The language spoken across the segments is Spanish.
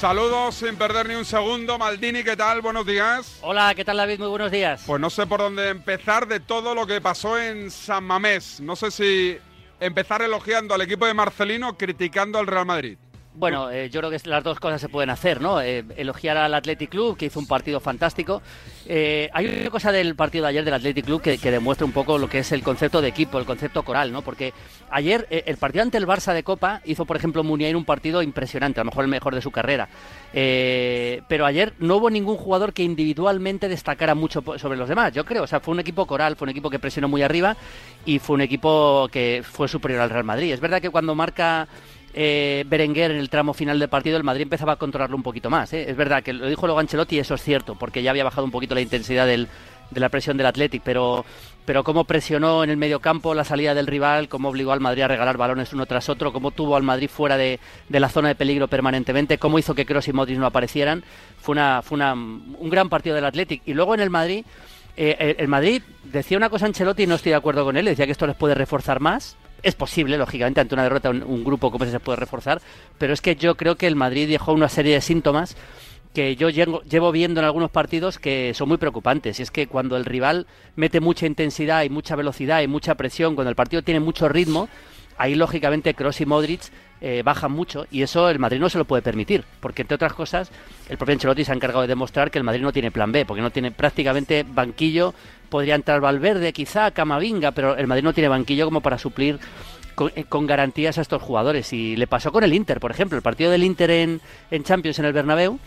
Saludos sin perder ni un segundo. Maldini, ¿qué tal? Buenos días. Hola, ¿qué tal David? Muy buenos días. Pues no sé por dónde empezar de todo lo que pasó en San Mamés. No sé si empezar elogiando al equipo de Marcelino o criticando al Real Madrid. Bueno, eh, yo creo que las dos cosas se pueden hacer, ¿no? Eh, elogiar al Athletic Club, que hizo un partido fantástico. Eh, hay una cosa del partido de ayer del Athletic Club que, demuestra un poco lo que es el concepto de equipo, el concepto coral, ¿no? Porque ayer el partido ante el Barça de Copa hizo, por ejemplo, Muniain un partido impresionante, a lo mejor el mejor de su carrera. pero ayer no hubo ningún jugador que individualmente destacara mucho sobre los demás, yo creo. O sea, fue un equipo coral, fue un equipo que presionó muy arriba y fue un equipo que fue superior al Real Madrid. Es verdad que cuando marca eh, Berenguer en el tramo final del partido, el Madrid empezaba a controlarlo un poquito más. ¿eh? Es verdad que lo dijo luego Ancelotti eso es cierto, porque ya había bajado un poquito la intensidad de la presión del Athletic, pero, pero cómo presionó en el medio campo la salida del rival, cómo obligó al Madrid a regalar balones uno tras otro, cómo tuvo al Madrid fuera de, la zona de peligro permanentemente, cómo hizo que Kroos y Modric no aparecieran. Fue, una, fue una, un gran partido del Athletic. Y luego en el Madrid... Eh, el Madrid decía una cosa Ancelotti y no estoy de acuerdo con él, decía que esto les puede reforzar más, es posible, lógicamente, ante una derrota un, grupo como ese se puede reforzar, pero es que yo creo que el Madrid dejó una serie de síntomas que yo llevo, viendo en algunos partidos que son muy preocupantes. Y es que cuando el rival mete mucha intensidad y mucha velocidad y mucha presión, cuando el partido tiene mucho ritmo, ahí lógicamente Kroos y Modric eh, bajan mucho y eso el Madrid no se lo puede permitir, porque entre otras cosas el propio Ancelotti se ha encargado de demostrar que el Madrid no tiene plan B, porque no tiene prácticamente banquillo podría entrar Valverde, quizá Camavinga, pero el Madrid no tiene banquillo como para suplir eh, con, garantías a estos jugadores. Y le pasó con el Inter, por ejemplo, el partido del Inter en, Champions en el Bernabéu.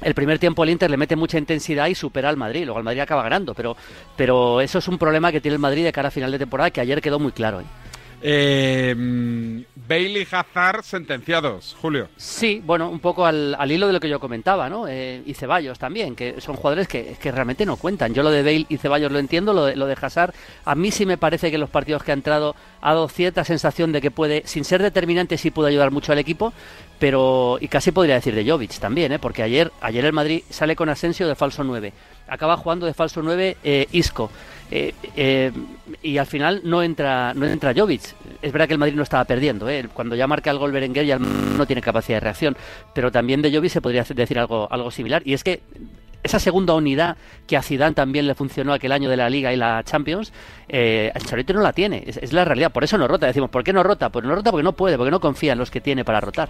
El primer tiempo el Inter le mete mucha intensidad y supera al Madrid, luego el Madrid acaba ganando, pero, pero eso es un problema que tiene el Madrid de cara a final de temporada que ayer quedó muy claro. ¿eh? Eh, Bailey Hazard sentenciados, Julio. Sí, bueno, un poco al, hilo de lo que yo comentaba, ¿no? Eh, y Ceballos también, que son jugadores que, realmente no cuentan. Yo lo de Bale y Ceballos lo entiendo, lo de, lo de Hazard, a mí sí me parece que los partidos que ha entrado ha dado cierta sensación de que puede, sin ser determinante, sí puede ayudar mucho al equipo, pero, y casi podría decir de Jovic también, ¿eh? Porque ayer, ayer el Madrid sale con Asensio de falso 9, acaba jugando de falso 9 eh, Isco. Eh, eh, y al final no entra no entra Jovic. Es verdad que el Madrid no estaba perdiendo. ¿eh? Cuando ya marca el gol Berenguer ya no tiene capacidad de reacción. Pero también de Jovic se podría decir algo, algo similar. Y es que esa segunda unidad que a Zidane también le funcionó aquel año de la Liga y la Champions, eh, no la tiene. Es, es, la realidad. Por eso no rota. Decimos, ¿por qué no rota? Pues no rota porque no puede, porque no confía en los que tiene para rotar.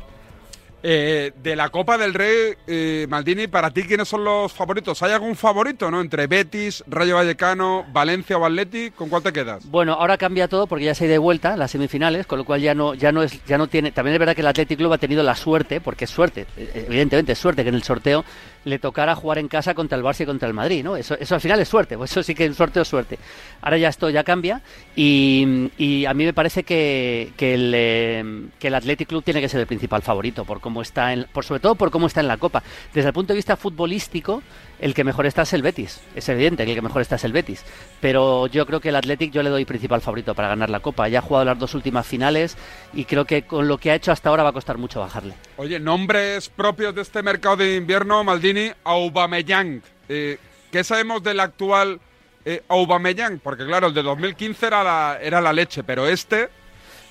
Eh, de la Copa del Rey, eh, Maldini, para ti, ¿quiénes son los favoritos? ¿Hay algún favorito, no? Entre Betis, Rayo Vallecano, Valencia o Atleti, ¿con cuál te quedas? Bueno, ahora cambia todo porque ya se ha ido de vuelta las semifinales, con lo cual ya no, ya no es, ya no tiene. También es verdad que el Athletic Club ha tenido la suerte, porque es suerte, eh, evidentemente es suerte que en el sorteo le tocara jugar en casa contra el Barça y contra el Madrid, ¿no? Eso, al final es suerte, pues eso sí que es suerte o suerte. Ahora ya esto ya cambia y, a mí me parece que, que, el, eh, que Athletic Club tiene que ser el principal favorito, por cómo está, en, por, sobre todo por cómo está en la Copa. Desde el punto de vista futbolístico, el que mejor está es el Betis. Es evidente que el que mejor está es el Betis. Pero yo creo que el Athletic yo le doy principal favorito para ganar la Copa. Ya ha jugado las dos últimas finales y creo que con lo que ha hecho hasta ahora va a costar mucho bajarle. Oye, nombres propios de este mercado de invierno, Maldini, Aubameyang. Eh, ¿Qué sabemos del actual eh, Aubameyang? Porque claro, el de 2015 era la, era la leche, pero este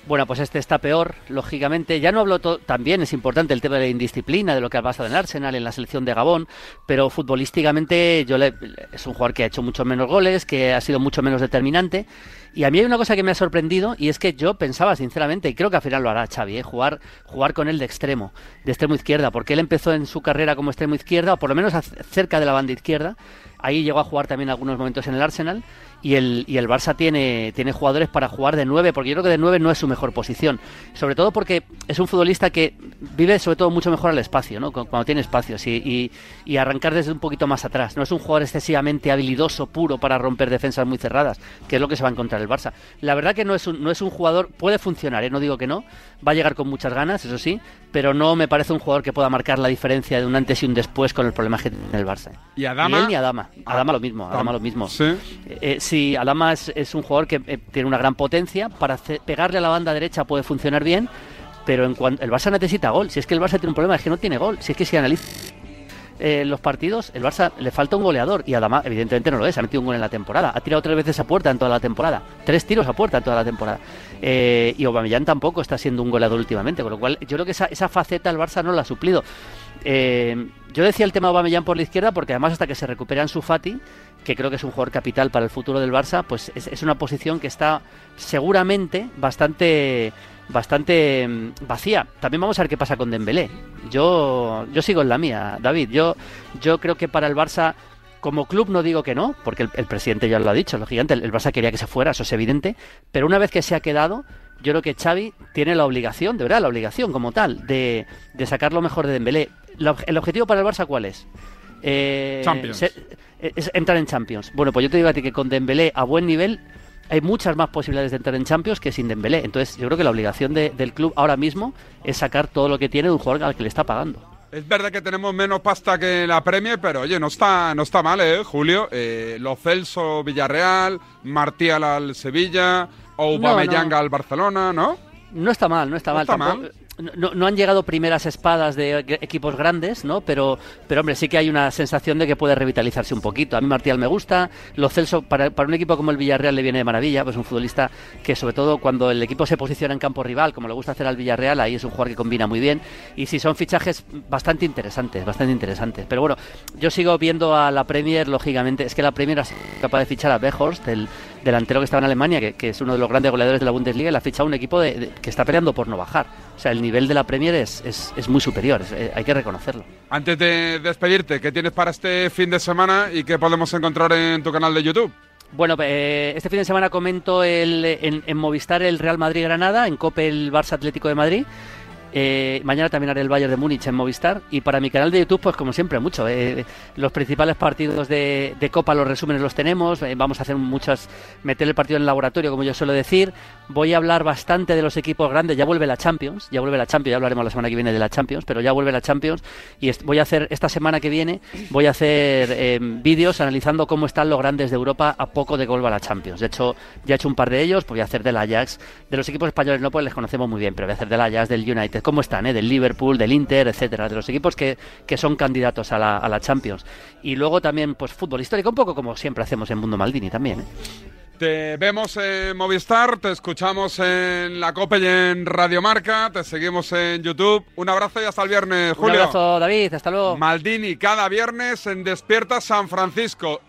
bueno, pues este está peor, lógicamente. Ya no hablo también, es importante el tema de la indisciplina, de lo que ha pasado en Arsenal, en la selección de Gabón, pero futbolísticamente yo le, es un jugador que ha hecho mucho menos goles, que ha sido mucho menos determinante. Y a mí hay una cosa que me ha sorprendido y es que yo pensaba sinceramente, y creo que al final lo hará Xavi, ¿eh? jugar, jugar con él de extremo, de extremo izquierda, porque él empezó en su carrera como extremo izquierda, o por lo menos cerca de la banda izquierda. Ahí llegó a jugar también algunos momentos en el Arsenal y el, y el Barça tiene, tiene jugadores para jugar de nueve, porque yo creo que de nueve no es su mejor posición. Sobre todo porque es un futbolista que vive sobre todo mucho mejor al espacio, ¿no? cuando tiene espacios y, y, arrancar desde un poquito más atrás. No es un jugador excesivamente habilidoso, puro para romper defensas muy cerradas, que es lo que se va a encontrar el Barça. La verdad que no es un, no es un jugador, puede funcionar, ¿eh? no digo que no, va a llegar con muchas ganas, eso sí, pero no me parece un jugador que pueda marcar la diferencia de un antes y un después con el problema que tiene el Barça. ¿Y Adama? Ni él ni Adama. Adama lo mismo, Adama lo mismo. ¿Sí? Eh, sí, Adama es, un jugador que eh, tiene una gran potencia, para pegarle a la banda derecha puede funcionar bien, pero en cuanto el Barça necesita gol, si es que el Barça tiene un problema es que no tiene gol, si es que si analiza eh, los partidos, el Barça le falta un goleador y además, evidentemente no lo es, ha metido un gol en la temporada, ha tirado tres veces a puerta en toda la temporada, tres tiros a puerta en toda la temporada. Eh, y Aubameyang tampoco está siendo un goleador últimamente, con lo cual yo creo que esa, esa faceta el Barça no la ha suplido. Eh, yo decía el tema de Aubameyang por la izquierda porque además hasta que se recupera en su Fati, que creo que es un jugador capital para el futuro del Barça, pues es, es una posición que está seguramente bastante bastante mm, vacía. También vamos a ver qué pasa con Dembélé. Yo yo sigo en la mía, David. Yo yo creo que para el Barça como club no digo que no, porque el, presidente ya lo ha dicho, lo gigante, el, el Barça quería que se fuera, eso es evidente, pero una vez que se ha quedado, yo creo que Xavi tiene la obligación, de verdad, la obligación como tal, de, de sacar lo mejor de Dembélé. El objetivo para el Barça, ¿cuál es? Eh, Champions. se- es entrar en Champions. Bueno, pues yo te digo a ti que con Dembélé a buen nivel hay muchas más posibilidades de entrar en Champions que sin Dembélé. Entonces yo creo que la obligación de- del club ahora mismo es sacar todo lo que tiene de un jugador al que le está pagando. Es verdad que tenemos menos pasta que la Premier, pero oye, no está, no está mal, ¿eh, Julio? Eh, Lo Celso Villarreal, Martial al Sevilla, Aubameyang No, no. al Barcelona, ¿no? No está mal, no está No mal. está tampoco- mal. No, no han llegado primeras espadas de equipos grandes, ¿no? Pero, pero hombre, sí que hay una sensación de que puede revitalizarse un poquito. A mí Martial me gusta. Lo Celso, para, para un equipo como el Villarreal le viene de maravilla. Pues un futbolista que sobre todo cuando el equipo se posiciona en campo rival, como le gusta hacer al Villarreal, ahí es un jugador que combina muy bien. Y sí, son fichajes bastante interesantes, bastante interesantes. Pero bueno, yo sigo viendo a la Premier, lógicamente. Es que la Premier ha sido capaz de fichar a Weghorst, el delantero que estaba en Alemania, que, que es uno de los grandes goleadores de la Bundesliga, y le ha fichado un equipo de- de- que está peleando por no bajar. O sea, el nivel de la Premier es, es, es muy superior, es- eh, hay que reconocerlo. Antes de despedirte, ¿qué tienes para este fin de semana y qué podemos encontrar en tu canal de YouTube? Bueno, eh, este fin de semana comento el, en, en Movistar el Real Madrid-Granada, en COPE el Barça Atlético de Madrid. Eh, mañana también haré el Bayern de Múnich en Movistar. Y para mi canal de YouTube, pues como siempre, mucho. eh, los principales partidos de, Copa, los resúmenes los tenemos. eh, vamos a hacer muchas. meter el partido en el laboratorio, como yo suelo decir. Voy a hablar bastante de los equipos grandes. Ya vuelve la Champions. Ya vuelve la Champions. Ya hablaremos la semana que viene de la Champions. Pero ya vuelve la Champions. Y voy a hacer, esta semana que viene, voy a hacer eh, vídeos analizando cómo están los grandes de Europa a poco de que vuelva la Champions. De hecho, ya he hecho un par de ellos. Pues voy a hacer del Ajax. De los equipos españoles no, pues les conocemos muy bien. Pero voy a hacer del Ajax, del United. ¿Cómo están? eh? Del Liverpool, del Inter, etcétera. De los equipos que, que son candidatos a la, a la Champions. Y luego también, pues fútbol histórico, un poco como siempre hacemos en Mundo Maldini también. ¿eh? Te vemos en Movistar, te escuchamos en la Copa y en Radio Marca, te seguimos en YouTube. Un abrazo y hasta el viernes, Un Julio. abrazo, David. Hasta luego. Maldini cada viernes en Despierta San Francisco.